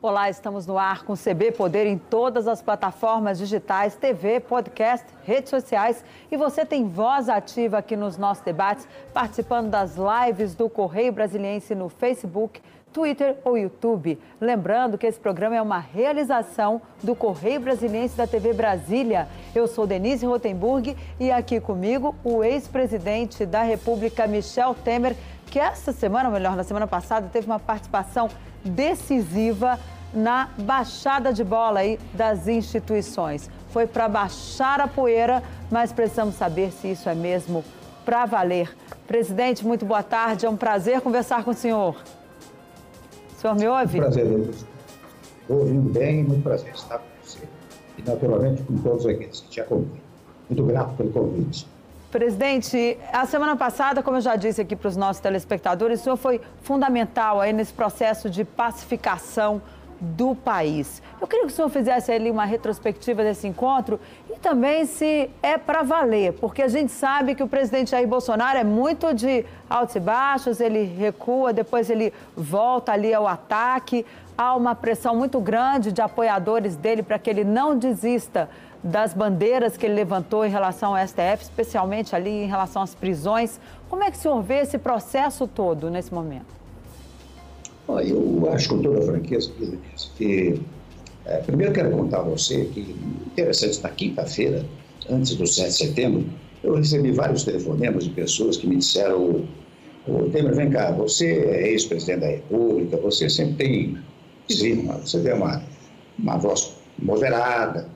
Olá, estamos no ar com CB Poder em todas as plataformas digitais, TV, podcast, redes sociais. E você tem voz ativa aqui nos nossos debates, participando das lives do Correio Brasiliense no Facebook, Twitter ou YouTube. Lembrando que esse programa é uma realização do Correio Brasiliense da TV Brasília. Eu sou Denise Rotenburg e aqui comigo o ex-presidente da República, Michel Temer, que essa semana, ou melhor, na semana passada, teve uma participação decisiva na baixada de bola aí das instituições. Foi para baixar a poeira, mas precisamos saber se isso é mesmo para valer. Presidente, muito boa tarde. É um prazer conversar com o senhor. O senhor me ouve? Prazer, ouvindo bem, muito prazer estar com você. E, naturalmente, com todos aqueles que te acompanham. Muito grato pelo convite. Presidente, a semana passada, como eu já disse aqui para os nossos telespectadores, o senhor foi fundamental aí nesse processo de pacificação do país. Eu queria que o senhor fizesse ali uma retrospectiva desse encontro e também se é para valer, porque a gente sabe que o presidente Jair Bolsonaro é muito de altos e baixos, ele recua, depois ele volta ali ao ataque. Há uma pressão muito grande de apoiadores dele para que ele não desista das bandeiras que ele levantou em relação ao STF, especialmente ali em relação às prisões. Como é que o senhor vê esse processo todo nesse momento? Eu acho com toda a franqueza que, é, primeiro quero contar a você que, interessante, na quinta-feira, antes do 7 de setembro, eu recebi vários telefonemas de pessoas que me disseram: Ô, Temer, vem cá, você é ex-presidente da República, você sempre tem desvio, você tem uma, uma voz moderada,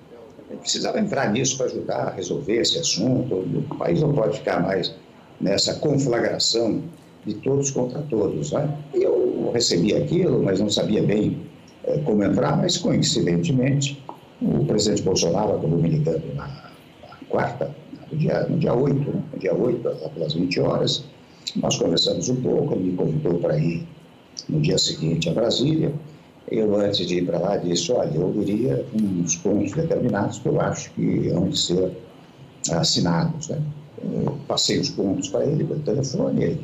precisava entrar nisso para ajudar a resolver esse assunto. O país não pode ficar mais nessa conflagração de todos contra todos. Né? E eu recebi aquilo, mas não sabia bem é, como entrar, mas coincidentemente o presidente Bolsonaro acabou me ligando na, na quarta, no dia, no dia 8, né? no dia 8, pelas 20 horas. Nós conversamos um pouco, ele me convidou para ir no dia seguinte a Brasília. Eu, antes de ir para lá, disse: Olha, eu iria uns pontos determinados que eu acho que de ser assinados. Né? Eu passei os pontos para ele pelo telefone, ele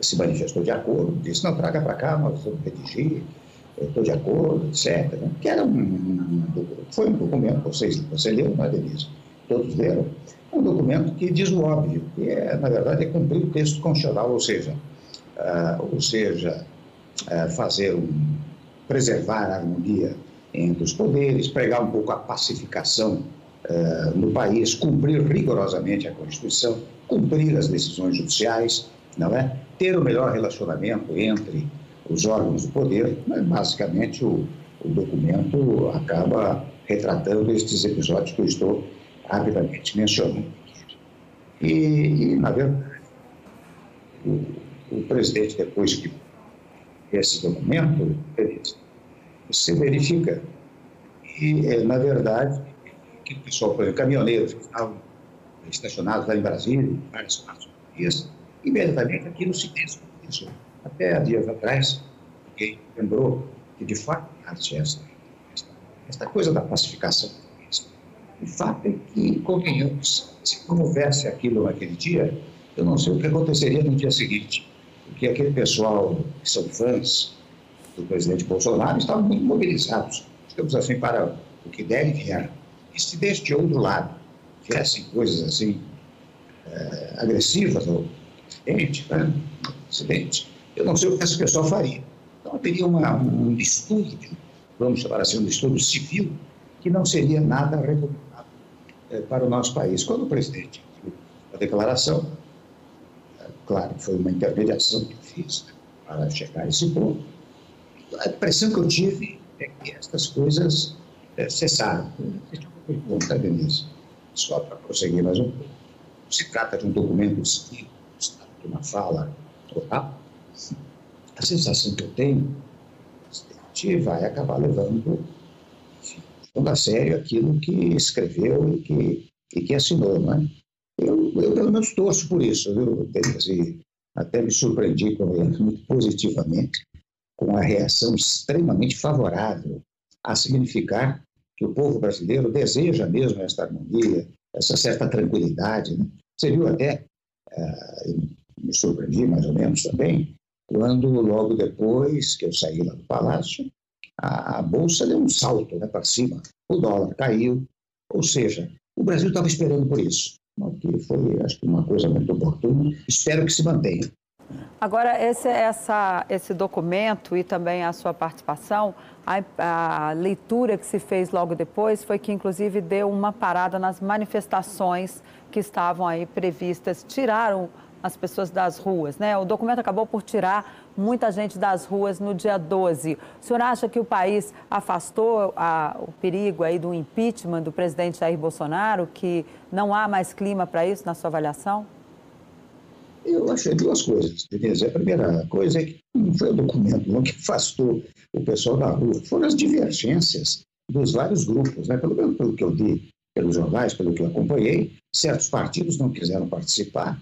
se manifestou de acordo, disse: Não, traga para cá, nós vamos redigir, estou de acordo, etc. Né? Que era um, foi um documento, vocês, você leu, não é, Denise? Todos leram. É um documento que diz o óbvio, que é, na verdade, é cumprir o texto constitucional, ou seja, uh, ou seja, uh, fazer um preservar a harmonia entre os poderes, pregar um pouco a pacificação uh, no país, cumprir rigorosamente a Constituição, cumprir as decisões judiciais, não é? Ter o melhor relacionamento entre os órgãos do poder, mas basicamente o, o documento acaba retratando estes episódios que eu estou rapidamente mencionando. E, e na verdade, o, o presidente, depois que esse documento, você verifica. E, é, na verdade, que o pessoal, por exemplo, caminhoneiros que estavam estacionados lá em Brasília, em várias partes do país, imediatamente aquilo se descompensou. Até há dias atrás, alguém lembrou que, de fato, essa, esta coisa da pacificação, o fato é que, convenhamos, se não houvesse aquilo naquele dia, eu não sei o que aconteceria no dia seguinte porque aquele pessoal que são fãs do presidente Bolsonaro estavam muito mobilizados, digamos assim, para o que deve vier. E se deste outro lado viessem coisas assim é, agressivas ao presidente, né, eu não sei o que esse pessoal faria. Então haveria uma, um distúrbio, vamos chamar assim, um distúrbio civil, que não seria nada recomendável é, para o nosso país. Quando o presidente a declaração, Claro, foi uma intermediação que fiz para chegar a esse ponto. A impressão que eu tive é que estas coisas é, cessaram. Deixa eu perguntar, Denise, só para prosseguir mais um pouco. Se trata de um documento escrito, de uma fala total. A sensação que eu tenho que vai acabar levando enfim, a sério aquilo que escreveu e que, e que assinou, não é? Eu, eu pelo menos torço por isso, viu, assim, Até me surpreendi com muito positivamente com a reação extremamente favorável a significar que o povo brasileiro deseja mesmo esta harmonia, essa certa tranquilidade. Né? Você viu até, uh, me surpreendi mais ou menos também, quando logo depois que eu saí lá do palácio, a, a Bolsa deu um salto né, para cima, o dólar caiu, ou seja, o Brasil estava esperando por isso, que foi, acho que, uma coisa muito oportuna, espero que se mantenha. Agora, esse, essa, esse documento e também a sua participação, a, a, leitura que se fez logo depois foi que, inclusive, deu uma parada nas manifestações que estavam aí previstas, tiraram as pessoas das ruas, né? O documento acabou por tirar muita gente das ruas no dia 12. O senhor acha que o país afastou a, o perigo aí do impeachment do presidente Jair Bolsonaro, que não há mais clima para isso, na sua avaliação? Eu achei duas coisas, Denise. A primeira coisa é que não foi o documento não, que afastou o pessoal da rua, foram as divergências dos vários grupos, né? pelo menos pelo que eu vi pelos jornais, pelo que eu acompanhei, certos partidos não quiseram participar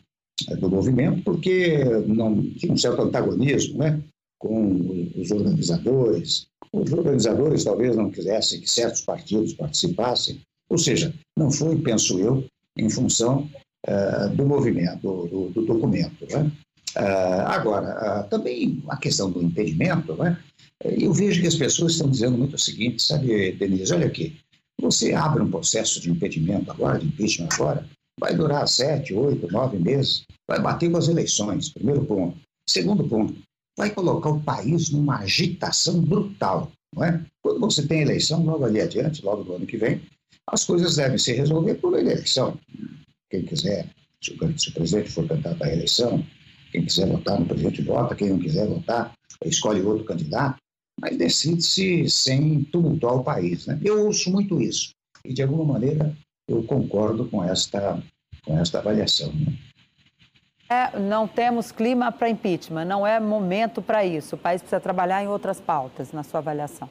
do movimento porque não tinha um certo antagonismo né, com os organizadores. Os organizadores talvez não quisessem que certos partidos participassem, ou seja, não foi, penso eu, em função uh, do movimento, do, do documento. Né? Uh, agora, uh, também a questão do impedimento, né? eu vejo que as pessoas estão dizendo muito o seguinte, sabe, Denise, olha aqui, você abre um processo de impedimento agora, de impeachment agora, vai durar sete, oito, nove meses, vai bater com as eleições, primeiro ponto. Segundo ponto, vai colocar o país numa agitação brutal, não é? Quando você tem eleição, logo ali adiante, logo do ano que vem, as coisas devem se resolver por eleição. Quem quiser, se o, se o presidente for candidato à eleição, quem quiser votar no presidente vota, quem não quiser votar, escolhe outro candidato, mas decide-se sem tumultuar o país. Né? Eu ouço muito isso, e de alguma maneira eu concordo com esta, com esta avaliação. Né? É, não temos clima para impeachment, não é momento para isso. O país precisa trabalhar em outras pautas, na sua avaliação.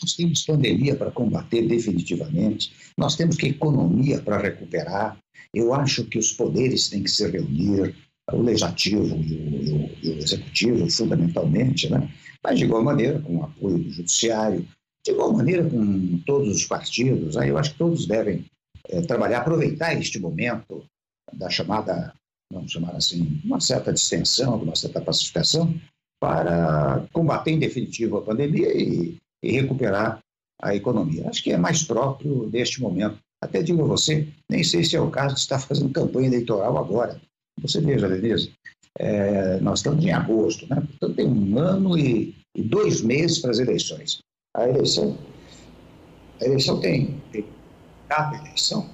Nós temos pandemia para combater definitivamente, nós temos que economia para recuperar. Eu acho que os poderes têm que se reunir, o legislativo e o, e o, executivo, fundamentalmente, né? mas de igual maneira com o apoio do judiciário, de igual maneira com todos os partidos. Aí eu acho que todos devem é, trabalhar, aproveitar este momento da chamada, vamos chamar assim, uma certa distensão, uma certa pacificação, para combater em definitivo a pandemia e, e recuperar a economia. Acho que é mais próprio deste momento. Até digo a você, nem sei se é o caso de estar fazendo campanha eleitoral agora. Você veja, Denise, é, nós estamos em agosto, né? portanto tem um ano e, e dois meses para as eleições. A eleição, a eleição tem, tem cada eleição,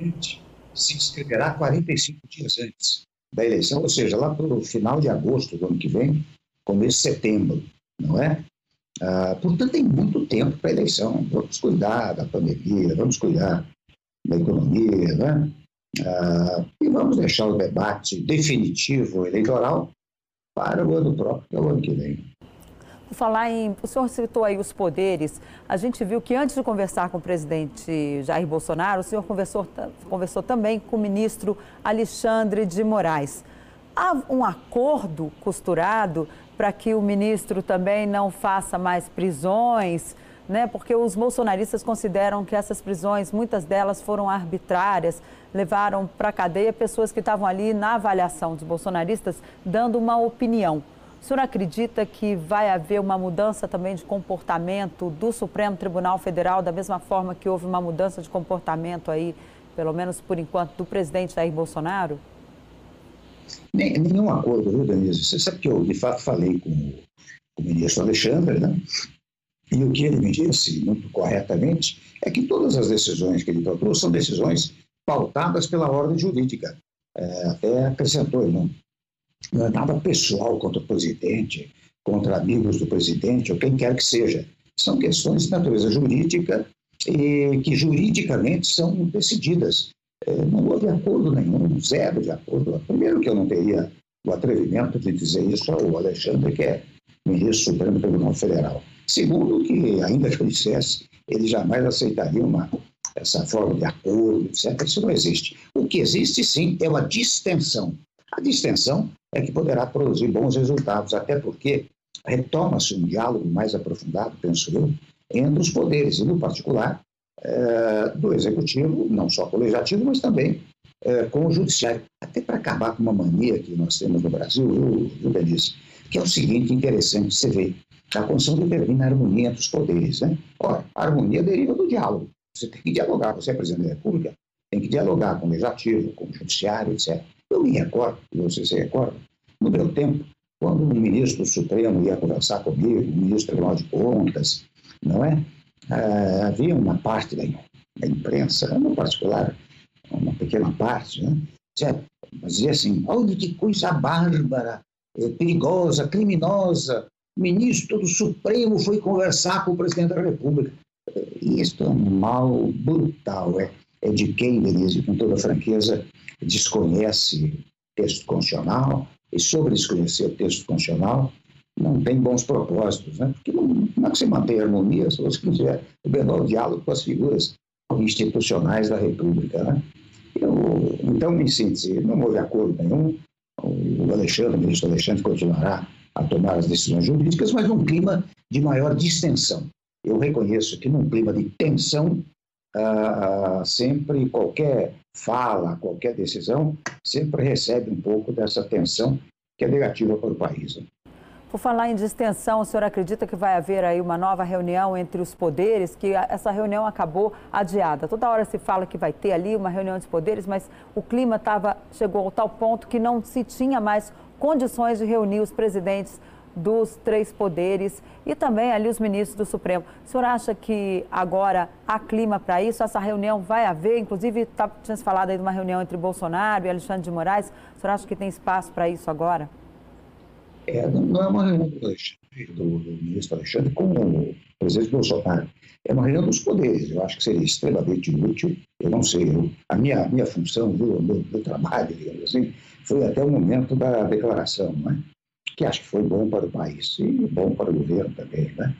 gente, se inscreverá 45 dias antes da eleição, ou seja, lá para o final de agosto do ano que vem, começo de setembro, não é? Ah, portanto, tem muito tempo para a eleição. Vamos cuidar da pandemia, vamos cuidar da economia, né? Ah, e vamos deixar o debate definitivo eleitoral para o ano próprio, que é o ano que vem. Falar em. O senhor citou aí os poderes. A gente viu que antes de conversar com o presidente Jair Bolsonaro, o senhor conversou, conversou também com o ministro Alexandre de Moraes. Há um acordo costurado para que o ministro também não faça mais prisões, né? Porque os bolsonaristas consideram que essas prisões, muitas delas foram arbitrárias, levaram para a cadeia pessoas que estavam ali na avaliação dos bolsonaristas, dando uma opinião. O senhor acredita que vai haver uma mudança também de comportamento do Supremo Tribunal Federal, da mesma forma que houve uma mudança de comportamento aí, pelo menos por enquanto, do presidente Jair Bolsonaro? Nenhum acordo, viu, Denise? Você sabe que eu, de fato, falei com o ministro Alexandre, né? E o que ele me disse, muito corretamente, é que todas as decisões que ele tomou são decisões pautadas pela ordem jurídica. É, até acrescentou, não, não é nada pessoal contra o presidente, contra amigos do presidente ou quem quer que seja. São questões de natureza jurídica e que juridicamente são decididas. É, não houve acordo nenhum, zero de acordo. Primeiro que eu não teria o atrevimento de dizer isso ao Alexandre, que é ministro do Supremo Tribunal Federal. Segundo, que ainda que dissesse, ele jamais aceitaria uma, essa forma de acordo, etc. Isso não existe. O que existe, sim, é uma distensão. A distensão é que poderá produzir bons resultados, até porque retoma-se um diálogo mais aprofundado, penso eu, entre os poderes, e no particular é, do executivo, não só com o legislativo, mas também é, com o judiciário, até para acabar com uma mania que nós temos no Brasil, viu Denise? Que é o seguinte, interessante, você vê, A Constituição determina a harmonia entre os poderes. Né? Ora, a harmonia deriva do diálogo. Você tem que dialogar, você é presidente da República, tem que dialogar com o Legislativo, com o Judiciário, etc. Eu me recordo, você se recorda, no meu tempo, quando um ministro do Supremo ia conversar comigo, o ministro do Tribunal de Contas, não é? Ah, havia uma parte da, da imprensa, no particular, uma pequena parte, né? Dizia, assim, olha que coisa bárbara, é, perigosa, criminosa, o ministro do Supremo foi conversar com o presidente da República. Isso é um mal brutal, é, é de quem, Denise, com toda franqueza, desconhece texto constitucional e sobre desconhecer o texto constitucional não tem bons propósitos, né? Porque não, não é que se mantém a harmonia se você tiver o menor diálogo com as figuras institucionais da República, né? Eu, então, em síntese, não houve acordo nenhum. O Alexandre, o ministro Alexandre, continuará a tomar as decisões jurídicas, mas num clima de maior distensão. Eu reconheço que num clima de tensão, ah, sempre qualquer fala, qualquer decisão, sempre recebe um pouco dessa tensão que é negativa para o país. Por falar em distensão, o senhor acredita que vai haver aí uma nova reunião entre os poderes, que essa reunião acabou adiada? Toda hora se fala que vai ter ali uma reunião dos poderes, mas o clima tava, chegou ao tal ponto que não se tinha mais condições de reunir os presidentes dos três poderes e também ali os ministros do Supremo. O senhor acha que agora há clima para isso? Essa reunião vai haver? Inclusive, tá, tinha falado aí de uma reunião entre Bolsonaro e Alexandre de Moraes. O senhor acha que tem espaço para isso agora? É, não é uma reunião do, ministro Alexandre com o presidente Bolsonaro. É uma reunião dos poderes. Eu acho que seria extremamente útil. Eu não sei, eu, a minha, minha função, o meu, meu trabalho, digamos assim, foi até o momento da declaração, né? Que acho que foi bom para o país e bom para o governo também. Né?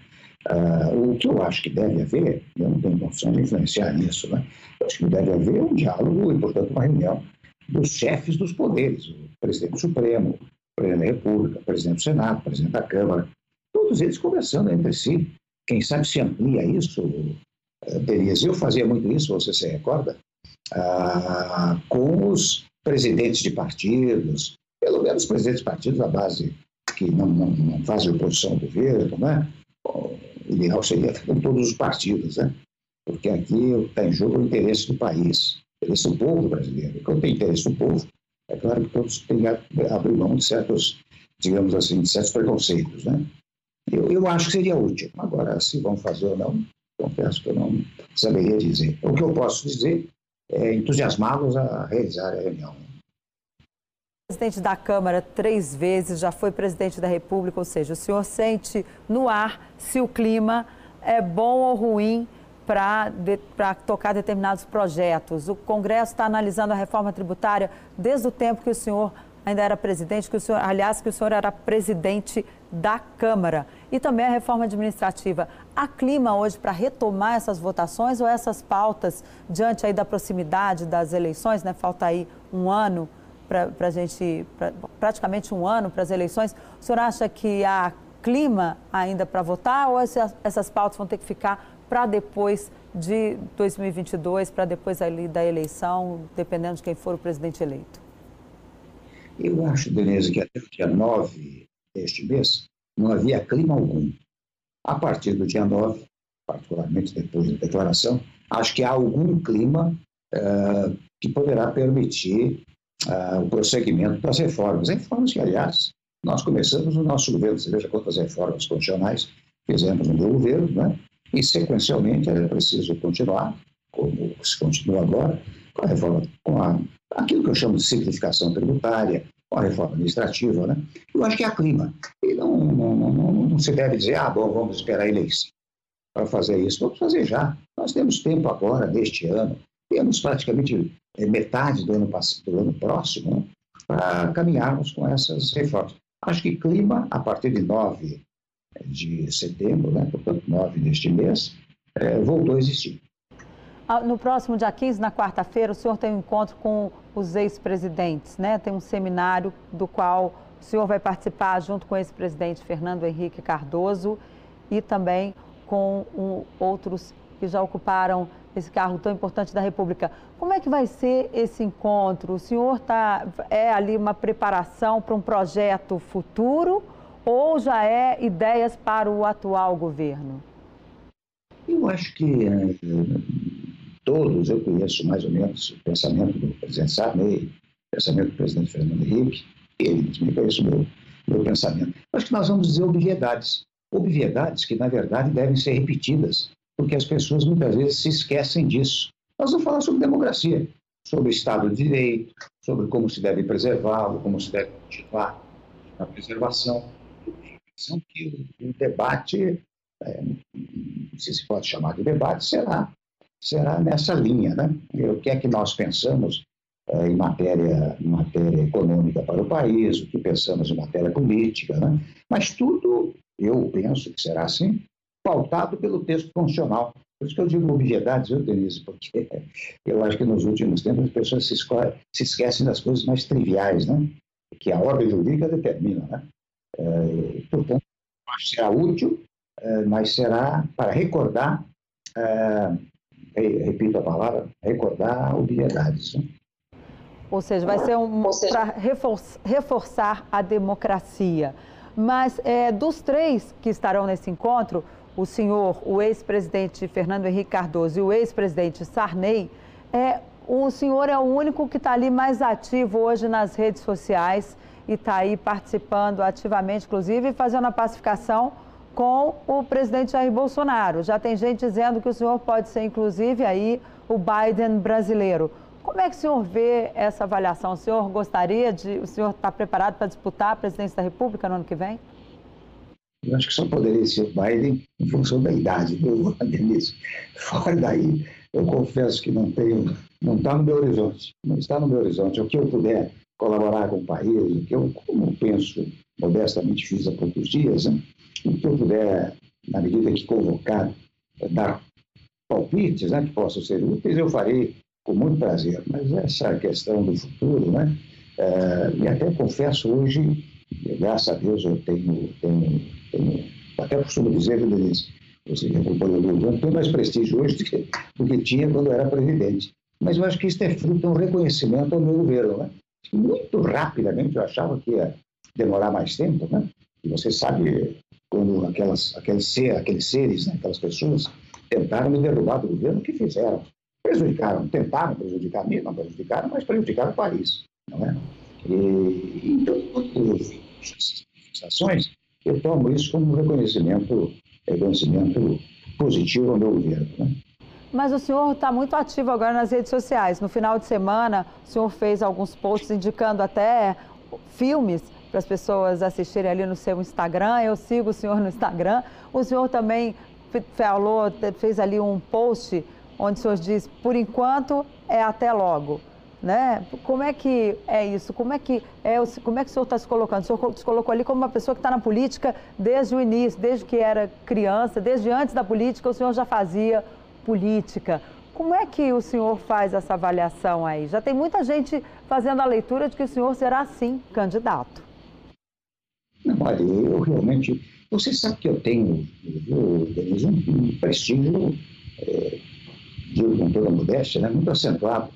Uh, o que eu acho que deve haver, eu não tenho condição de influenciar nisso, né? eu acho que deve haver um diálogo e, portanto, uma reunião dos chefes dos poderes, o presidente Supremo, o presidente da República, o presidente do Senado, o presidente da Câmara, todos eles conversando entre si. Quem sabe se amplia isso, Denise. Eu fazia muito isso, você se recorda, uh, com os presidentes de partidos, pelo menos presidentes de partidos da base que não, não, não fazem oposição ao governo, né? O ideal seria com todos os partidos, né? Porque aqui está em jogo o interesse do país, o interesse do povo brasileiro. Quando tem interesse do povo, é claro que todos têm que abrir mão de certos, digamos assim, de certos preconceitos, né? Eu, eu acho que seria útil. Agora, se vão fazer ou não, confesso que eu não saberia dizer. O que eu posso dizer é entusiasmá-los a realizar a reunião presidente da Câmara três vezes, já foi presidente da República, ou seja, o senhor sente no ar se o clima é bom ou ruim para de, tocar determinados projetos. O Congresso está analisando a reforma tributária desde o tempo que o senhor ainda era presidente, que o senhor, aliás, que o senhor era presidente da Câmara. E também a reforma administrativa. Há clima hoje para retomar essas votações ou essas pautas diante aí da proximidade das eleições, né? Falta aí um ano para a gente, pra, praticamente um ano para as eleições, o senhor acha que há clima ainda para votar ou essas, essas pautas vão ter que ficar para depois de 2022, para depois ali da eleição, dependendo de quem for o presidente eleito? Eu acho, Denise, que até o dia 9 deste mês não havia clima algum. A partir do dia 9, particularmente depois da declaração, acho que há algum clima uh, que poderá permitir uh, o prosseguimento das reformas. Reformas que, aliás, nós começamos no nosso governo, você veja quantas reformas constitucionais fizemos no meu governo, né? e sequencialmente é preciso continuar, como se continua agora, com a reforma, com a, aquilo que eu chamo de simplificação tributária, com a reforma administrativa. Né? Eu acho que há clima. E não, não, não, não se deve dizer, ah, bom, vamos esperar a eleição para fazer isso. Vamos fazer já. Nós temos tempo agora, neste ano, temos praticamente é, metade do ano, do ano próximo né, para caminharmos com essas reformas. Acho que clima, a partir de 9 de setembro, né, portanto 9 deste mês, é, voltou a existir. Ah, no próximo dia 15, na quarta-feira, o senhor tem um encontro com os ex-presidentes, né? Tem um seminário do qual o senhor vai participar junto com o ex-presidente Fernando Henrique Cardoso e também com um, outros que já ocuparam esse cargo tão importante da República. Como é que vai ser esse encontro? O senhor tá, é ali uma preparação para um projeto futuro ou já é ideias para o atual governo? Eu acho que é, todos, eu conheço mais ou menos o pensamento do presidente Sarney, o pensamento do presidente Fernando Henrique, ele me conhece o meu, meu pensamento. Acho que nós vamos dizer obviedades. Obviedades que, na verdade, devem ser repetidas, porque as pessoas muitas vezes se esquecem disso. Nós vamos falar sobre democracia, sobre o Estado de Direito, sobre como se deve preservá-lo, como se deve continuar a preservação. São que o debate, é, se se pode chamar de debate, será, será nessa linha. Né? O que é que nós pensamos é, em, matéria, em matéria econômica para o país, o que pensamos em matéria política. Né? Mas tudo, eu penso que será assim, pautado pelo texto funcional por isso que eu digo obviedades, viu, Denise? Porque eu acho que nos últimos tempos as pessoas se, se esquecem das coisas mais triviais, né? Que a ordem jurídica determina, né? É, portanto, acho que será útil, é, mas será para recordar, é, repito a palavra, recordar obviedades. Né? Ou seja, vai ser um, para reforçar, reforçar a democracia. Mas é, dos três que estarão nesse encontro, o senhor, o ex-presidente Fernando Henrique Cardoso e o ex-presidente Sarney, é, o senhor é o único que está ali mais ativo hoje nas redes sociais e está aí participando ativamente, inclusive fazendo a pacificação com o presidente Jair Bolsonaro. Já tem gente dizendo que o senhor pode ser, inclusive, aí o Biden brasileiro. Como é que o senhor vê essa avaliação? O senhor gostaria de. O senhor está preparado para disputar a presidência da República no ano que vem? Eu acho que só poderia ser o Biden em função da idade, viu, Denise? Fora daí, eu confesso que não tenho, não está no meu horizonte, não está no meu horizonte. O que eu puder colaborar com o país, o que eu, como penso, modestamente fiz há poucos dias, né? o que eu puder, na medida que convocar, dar palpites né, que possam ser úteis, eu farei com muito prazer. Mas essa questão do futuro, né? É, e até confesso hoje, graças a Deus eu tenho, tenho tem, até costumo dizer, viu, Denise, você que o governo, tem mais prestígio hoje do que, do que tinha quando era presidente. Mas eu acho que isso é fruto de um reconhecimento ao meu governo. Né? Muito rapidamente, eu achava que ia demorar mais tempo, né? E você sabe, quando aquelas, aqueles, ser, aqueles seres, né, aquelas pessoas, tentaram me derrubar do governo, o que fizeram? Prejudicaram, tentaram prejudicar mim, não prejudicaram, mas prejudicaram o país. Não é? E, então, manifestações eu tomo isso como um reconhecimento, reconhecimento positivo ao meu governo. Né? Mas o senhor está muito ativo agora nas redes sociais. No final de semana, o senhor fez alguns posts indicando até filmes para as pessoas assistirem ali no seu Instagram. Eu sigo o senhor no Instagram. O senhor também falou, fez ali um post onde o senhor diz: por enquanto é até logo. Né? Como é que é isso? Como é que, é, como é que o senhor está se colocando? O senhor se colocou ali como uma pessoa que está na política desde o início, desde que era criança, desde antes da política, o senhor já fazia política. Como é que o senhor faz essa avaliação aí? Já tem muita gente fazendo a leitura de que o senhor será, sim, candidato. Não, olha, eu realmente. Você sabe que eu tenho, eu, um prestígio, é, digo com toda modéstia, né, muito acentuado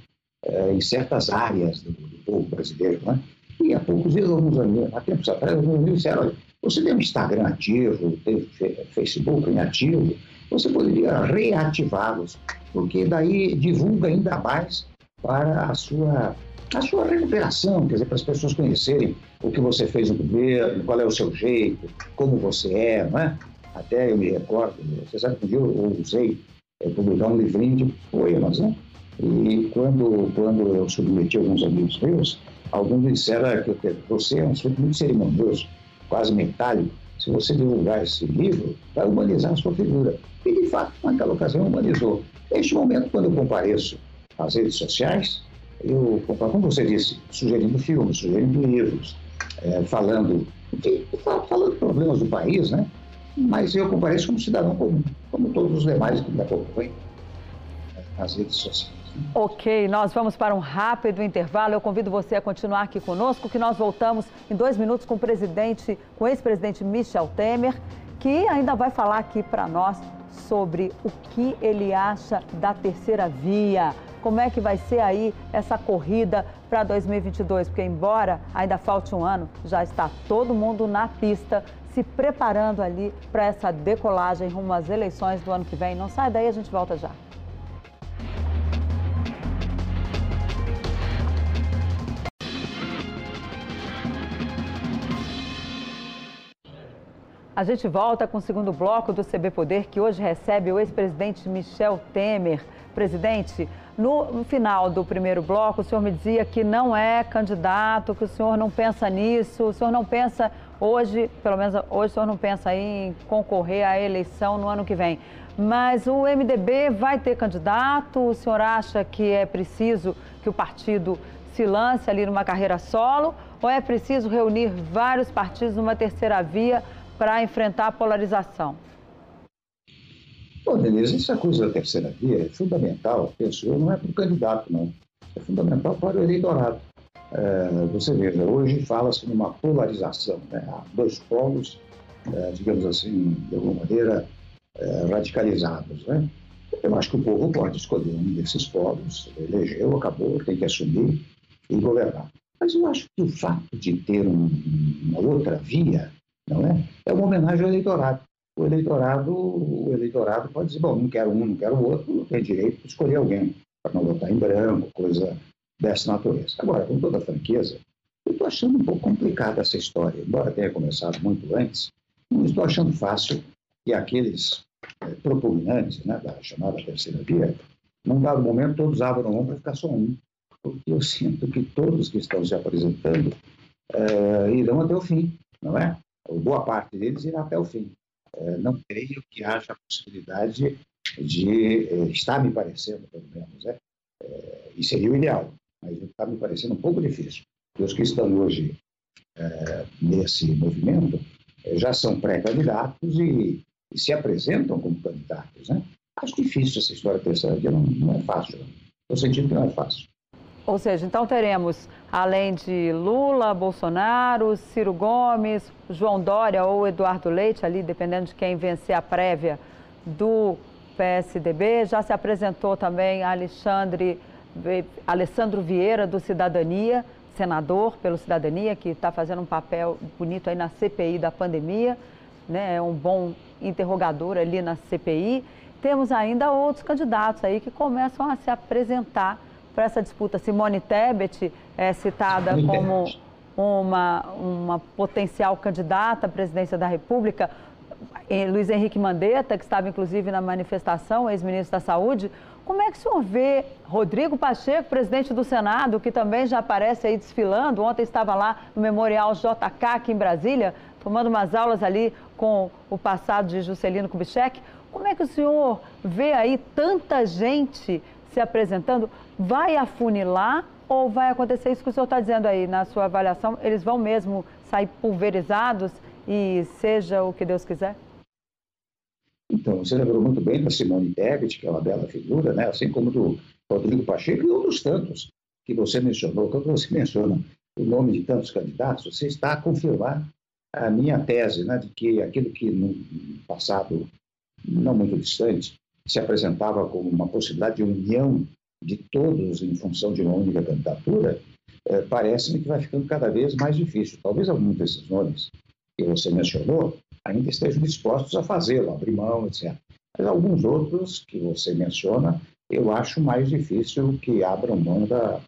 é, em certas áreas do, do, povo brasileiro. Né? E há poucos dias, alguns anos, há tempos atrás, alguns me disseram: olha, você tem um Instagram ativo, tem Facebook inativo, você poderia reativá-los, porque daí divulga ainda mais para a sua, a sua recuperação, quer dizer, para as pessoas conhecerem o que você fez no governo, qual é o seu jeito, como você é, não é? Até eu me recordo, você sabe que um dia eu usei é, publicar um livrinho de poemas, né? E quando, quando eu submeti alguns amigos meus, alguns disseram que você é um sujeito muito cerimonioso, quase metálico. Se você divulgar esse livro, vai humanizar a sua figura. E, de fato, naquela ocasião, humanizou. Neste momento, quando eu compareço às redes sociais, eu, como você disse, sugerindo filmes, sugerindo livros, é, falando, falando problemas do país, né? Mas eu compareço como cidadão comum, como todos os demais que me acompanham nas redes sociais. Ok, nós vamos para um rápido intervalo. Eu convido você a continuar aqui conosco, que nós voltamos em dois minutos com o presidente, com o ex-presidente Michel Temer, que ainda vai falar aqui para nós sobre o que ele acha da terceira via. Como é que vai ser aí essa corrida para 2022, porque embora ainda falte um ano, já está todo mundo na pista se preparando ali para essa decolagem rumo às eleições do ano que vem. Não sai daí, a gente volta já. A gente volta com o segundo bloco do CB Poder, que hoje recebe o ex-presidente Michel Temer. Presidente, no final do primeiro bloco, o senhor me dizia que não é candidato, que o senhor não pensa nisso, o senhor não pensa hoje, pelo menos hoje o senhor não pensa em concorrer à eleição no ano que vem. Mas o MDB vai ter candidato? O senhor acha que é preciso que o partido se lance ali numa carreira solo? Ou é preciso reunir vários partidos numa terceira via para enfrentar a polarização? Bom, Denise, essa coisa da terceira via é fundamental, penso eu, não é para o candidato, não. É fundamental para o eleitorado. É, você veja, hoje fala-se numa polarização, né? há dois polos, é, digamos assim, de alguma maneira, é, radicalizados. Né? Eu acho que o povo pode escolher um desses polos, elegeu, acabou, tem que assumir e governar. Mas eu acho que o fato de ter um, uma outra via não é? É uma homenagem ao eleitorado. O eleitorado, o eleitorado pode dizer, bom, não quero um, não quero o outro, tem direito de escolher alguém, para não votar em branco, coisa dessa natureza. Agora, com toda franqueza, eu estou achando um pouco complicada essa história. Embora tenha começado muito antes, não estou achando fácil que aqueles é, propugnantes né, da chamada terceira via, num dado momento, todos abram mão para ficar só um. Porque eu sinto que todos que estão se apresentando é, irão até o fim, não é? Boa parte deles irá até o fim. É, não creio que haja possibilidade de, é, está me parecendo, pelo menos, é, é, e seria o ideal, mas está me parecendo um pouco difícil. Os que estão hoje nesse movimento já são pré-candidatos e, se apresentam como candidatos. Né? Acho difícil essa história terceira via, não, não é fácil. Estou sentindo que não é fácil. Ou seja, então teremos, além de Lula, Bolsonaro, Ciro Gomes, João Dória ou Eduardo Leite, ali, dependendo de quem vencer a prévia do PSDB. Já se apresentou também Alexandre, Alessandro Vieira, do Cidadania, senador pelo Cidadania, que está fazendo um papel bonito aí na CPI da pandemia, né? é um bom interrogador ali na CPI. Temos ainda outros candidatos aí que começam a se apresentar para essa disputa. Simone Tebet é citada como uma, uma potencial candidata à presidência da República. Luiz Henrique Mandetta, que estava inclusive na manifestação, ex-ministro da Saúde. Como é que o senhor vê Rodrigo Pacheco, presidente do Senado, que também já aparece aí desfilando? Ontem estava lá no Memorial JK, aqui em Brasília, tomando umas aulas ali com o passado de Juscelino Kubitschek. Como é que o senhor vê aí tanta gente se apresentando? Vai afunilar ou vai acontecer isso que o senhor está dizendo aí na sua avaliação? Eles vão mesmo sair pulverizados e seja o que Deus quiser? Então, você lembrou muito bem da Simone Tebet, que é uma bela figura, né? assim como do Rodrigo Pacheco e outros tantos que você mencionou. Quando você menciona o nome de tantos candidatos, você está a confirmar a minha tese né, de que aquilo que no passado não muito distante se apresentava como uma possibilidade de união de todos em função de uma única candidatura, é, parece-me que vai ficando cada vez mais difícil. Talvez alguns desses nomes que você mencionou ainda estejam dispostos a fazê-lo, abrir mão, etc. Mas alguns outros que você menciona, eu acho mais difícil que abram mão da,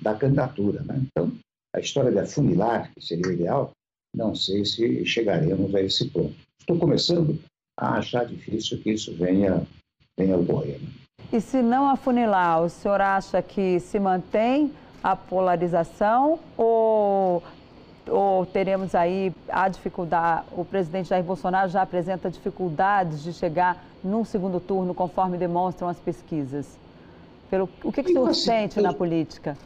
da candidatura. Né? Então, a história de afunilar, que seria o ideal, não sei se chegaremos a esse ponto. Estou começando a achar difícil que isso venha, venha a ocorrer. Né? E se não afunilar, o senhor acha que se mantém a polarização ou, ou teremos aí a dificuldade, o presidente Jair Bolsonaro já apresenta dificuldades de chegar num segundo turno, conforme demonstram as pesquisas? Pelo, o que, que o senhor sente na política?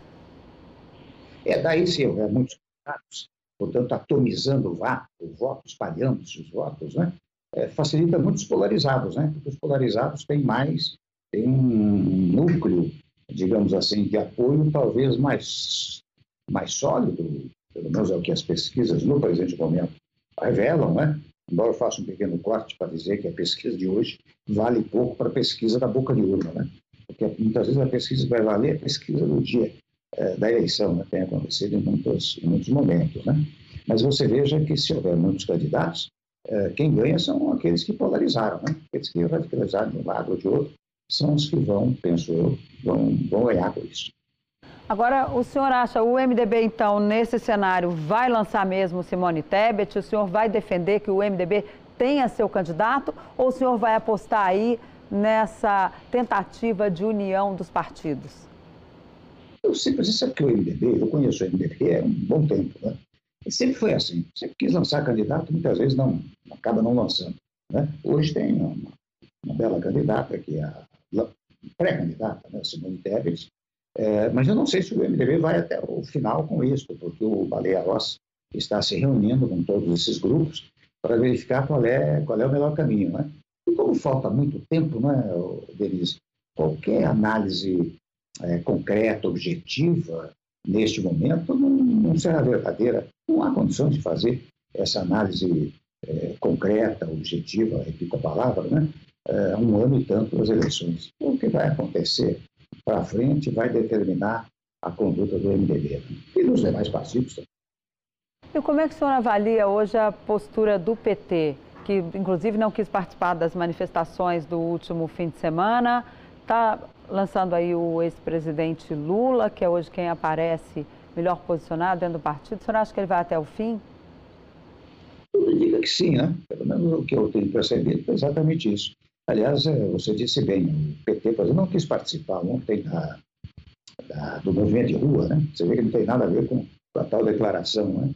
É, daí sim, houver muitos candidatos, portanto, atomizando o voto, espalhando-se os votos, né? É, facilita muitos polarizados, né? Porque os polarizados têm mais tem um núcleo, digamos assim, de apoio talvez mais, mais sólido, pelo menos é o que as pesquisas no presente momento revelam, né? Embora eu faça um pequeno corte para dizer que a pesquisa de hoje vale pouco para a pesquisa da boca de urna, né? Porque muitas vezes a pesquisa vai valer é a pesquisa do dia é, da eleição, né? tem acontecido em muitos, em muitos momentos. Né? Mas você veja que se houver muitos candidatos, é, quem ganha são aqueles que polarizaram, né? aqueles que radicalizaram de um lado ou de outro, são os que vão, penso eu, vão, vão ganhar com isso. Agora, o senhor acha, o MDB, então, nesse cenário, vai lançar mesmo Simone Tebet? O senhor vai defender que o MDB tenha seu candidato? Ou o senhor vai apostar aí nessa tentativa de união dos partidos? Eu sempre, sabe que o MDB, eu conheço o MDB há um bom tempo, né? E sempre foi assim. Sempre quis lançar candidato, muitas vezes não, acaba não lançando. Né? Hoje tem uma, uma bela candidata, que é a pré-candidata, né? Simone Tebet, é, mas eu não sei se o MDB vai até o final com isso, porque o Baleia Ross está se reunindo com todos esses grupos para verificar qual é, qual é o melhor caminho. Né? E como falta muito tempo, né, Denise, qualquer análise é, concreta, objetiva, neste momento, não, não será verdadeira. Não há condição de fazer essa análise é, concreta, objetiva, repito a palavra, né, é, um ano e tanto das eleições. O que vai acontecer para frente vai determinar a conduta do MDB e dos demais partidos também. E como é que o senhor avalia hoje a postura do PT, que inclusive não quis participar das manifestações do último fim de semana? Está lançando aí o ex-presidente Lula, que é hoje quem aparece melhor posicionado dentro do partido. O senhor acha que ele vai até o fim? Tudo indica que sim, né? Pelo menos o que eu tenho percebido é exatamente isso. Aliás, é, você disse bem, o PT, por exemplo, não quis participar ontem da, da, do movimento de rua, né? Você vê que não tem nada a ver com a tal declaração, né?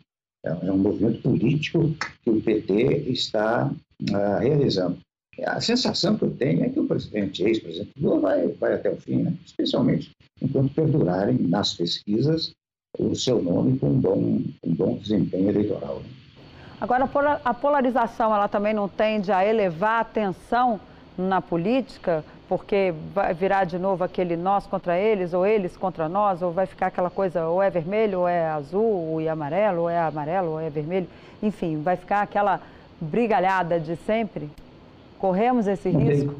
É, é um movimento político que o PT está uh, realizando. A sensação que eu tenho é que o presidente, ex-presidente Lula, vai, vai até o fim, né? especialmente enquanto perdurarem nas pesquisas o seu nome com um bom, um bom desempenho eleitoral. Né? Agora, a polarização ela também não tende a elevar a tensão na política, porque vai virar de novo aquele nós contra eles, ou eles contra nós, ou vai ficar aquela coisa, ou é vermelho, ou é azul, ou é amarelo, ou é amarelo, ou é vermelho, enfim, vai ficar aquela brigalhada de sempre? Corremos esse não risco?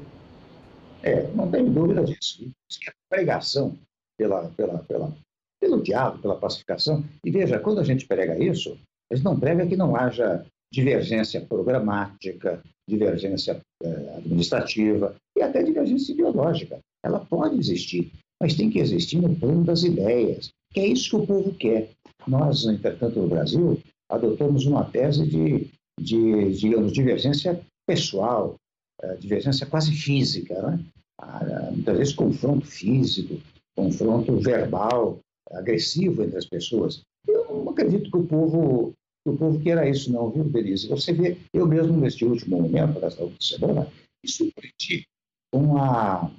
Tem, é, não tem dúvida disso. A pregação pela, pela, pela, pelo diálogo, pela pacificação, e veja, quando a gente prega isso, a gente não prega que não haja divergência programática, divergência administrativa e até divergência ideológica. Ela pode existir, mas tem que existir no plano das ideias, que é isso que o povo quer. Nós, entretanto, no Brasil, adotamos uma tese de, de digamos, divergência pessoal, eh, divergência quase física, né? Ah, muitas vezes confronto físico, confronto verbal, agressivo entre as pessoas. Eu não acredito que o povo que o povo queira isso, não, viu, Denise? Você vê, eu mesmo neste último momento, desta última semana, me surpreendi com a,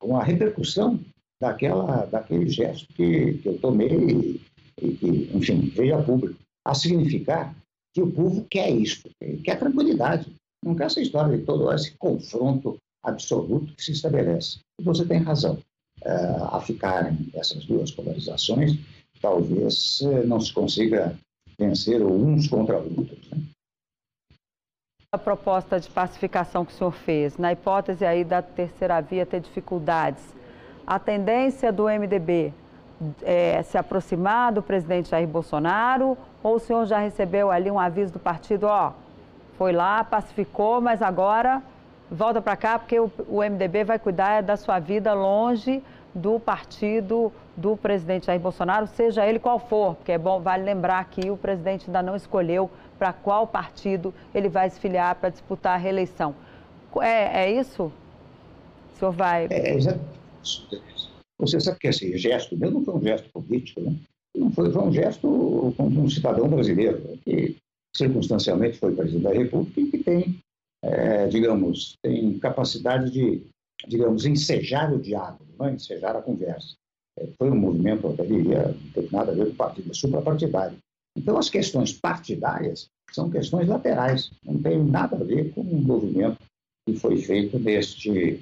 com a repercussão daquela, daquele gesto que, que eu tomei e que, enfim, veio a público, a significar que o povo quer isso, quer tranquilidade, não quer essa história de todo esse confronto absoluto que se estabelece. E você tem razão. Uh, a ficarem essas duas polarizações, talvez uh, não se consiga venceram uns contra outros. Né? A proposta de pacificação que o senhor fez, na hipótese aí da terceira via ter dificuldades, a tendência do MDB é se aproximar do presidente Jair Bolsonaro ou o senhor já recebeu ali um aviso do partido, ó, foi lá, pacificou, mas agora volta para cá porque o, o MDB vai cuidar da sua vida longe do partido do presidente Jair Bolsonaro, seja ele qual for, porque é bom, vale lembrar que o presidente ainda não escolheu para qual partido ele vai se filiar para disputar a reeleição. É, é isso? O senhor vai. É, Você sabe que esse gesto meu não foi um gesto político, né? Não foi, foi um gesto como um cidadão brasileiro, que circunstancialmente foi presidente da República e que tem, é, digamos, tem capacidade de digamos, ensejar o diálogo, não é? ensejar a conversa. É, foi um movimento, eu diria, não teve nada a ver com partido, é suprapartidário. Então, as questões partidárias são questões laterais, não tem nada a ver com o movimento que foi feito neste,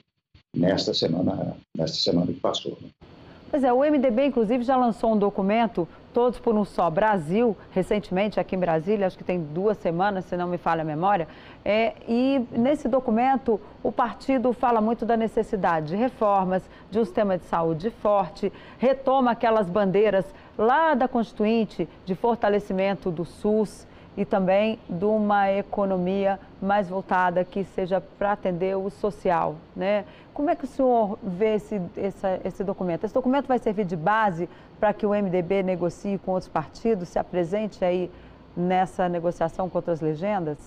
nesta, semana, nesta semana que passou. Né? Pois é, o MDB, inclusive, já lançou um documento, Todos por um Só Brasil, recentemente aqui em Brasília, acho que tem duas semanas, se não me falha a memória. É, e nesse documento, o partido fala muito da necessidade de reformas, de um sistema de saúde forte, retoma aquelas bandeiras lá da Constituinte de fortalecimento do SUS e também de uma economia mais voltada que seja para atender o social. Né? Como é que o senhor vê esse, esse, documento? Esse documento vai servir de base para que o MDB negocie com outros partidos, se apresente aí nessa negociação com outras legendas?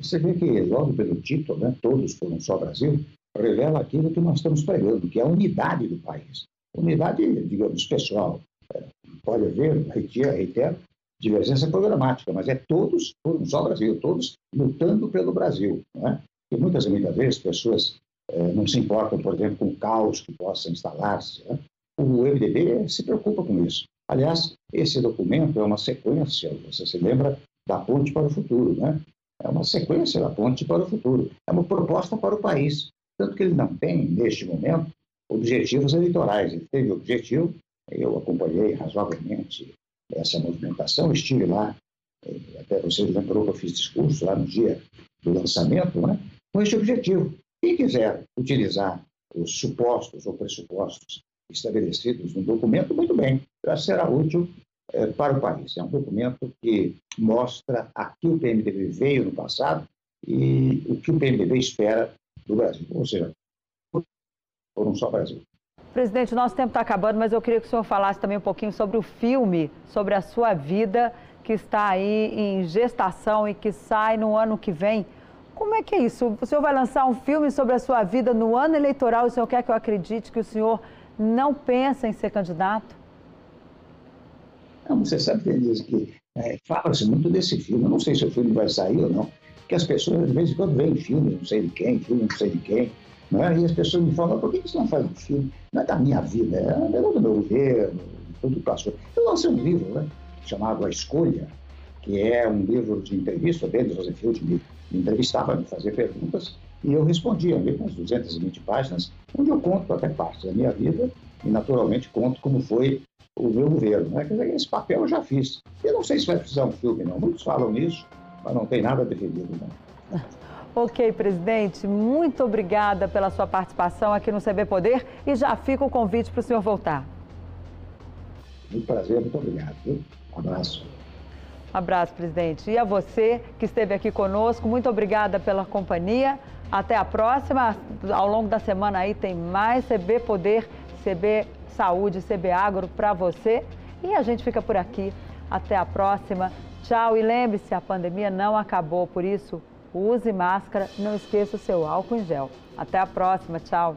Você vê que logo pelo título, né, Todos por um Só Brasil, revela aquilo que nós estamos pregando, que é a unidade do país. Unidade, digamos, pessoal. É, pode haver, reitero, divergência programática, mas é todos só Brasil, todos lutando pelo Brasil. Né? E muitas, muitas vezes, pessoas é, não se importam, por exemplo, com o caos que possa instalar-se. Né? O MDB se preocupa com isso. Aliás, esse documento é uma sequência, você se lembra da ponte para o futuro, né? É uma sequência da ponte para o futuro. É uma proposta para o país. Tanto que ele não tem, neste momento, objetivos eleitorais. Ele teve objetivo, eu acompanhei razoavelmente essa movimentação. Estive lá, eh, até você lembrou que eu fiz discurso lá no dia do lançamento, né? com este objetivo. Quem quiser utilizar os supostos ou pressupostos estabelecidos no documento, muito bem, já será útil é, para o país. É um documento que mostra a que o PMDB veio no passado e o que o PMDB espera do Brasil, ou seja, por um só Brasil. Presidente, nosso tempo está acabando, mas eu queria que o senhor falasse também um pouquinho sobre o filme, sobre a sua vida, que está aí em gestação e que sai no ano que vem. Como é que é isso? O senhor vai lançar um filme sobre a sua vida no ano eleitoral e o senhor quer que eu acredite que o senhor não pensa em ser candidato? Não, você sabe, Denise, que é, fala-se muito desse filme. Eu não sei se o filme vai sair ou não, porque as pessoas, de vez em quando, veem filmes, não sei de quem, filme não sei de quem. Né? E as pessoas me falam, por que você não faz um filme? Não é da minha vida, é do meu governo, tudo passou. Eu lancei um livro né, chamado A Escolha, que é um livro de entrevista dele, José Field me, me entrevistava, me fazia perguntas, e eu respondia, ali umas 220 páginas, onde eu conto até parte da minha vida e, naturalmente, conto como foi o meu governo. Né? Quer dizer, esse papel eu já fiz. Eu não sei se vai precisar um filme, não. Muitos falam nisso, mas não tem nada definido, não. Ok, presidente, muito obrigada pela sua participação aqui no CB Poder e já fica o convite para o senhor voltar. Muito prazer, muito obrigado. Um abraço. Um abraço, presidente. E a você que esteve aqui conosco, muito obrigada pela companhia. Até a próxima. Ao longo da semana aí tem mais CB Poder, CB Saúde, CB Agro para você. E a gente fica por aqui. Até a próxima. Tchau. E lembre-se, a pandemia não acabou, por isso use máscara, não esqueça o seu álcool em gel. Até a próxima, tchau!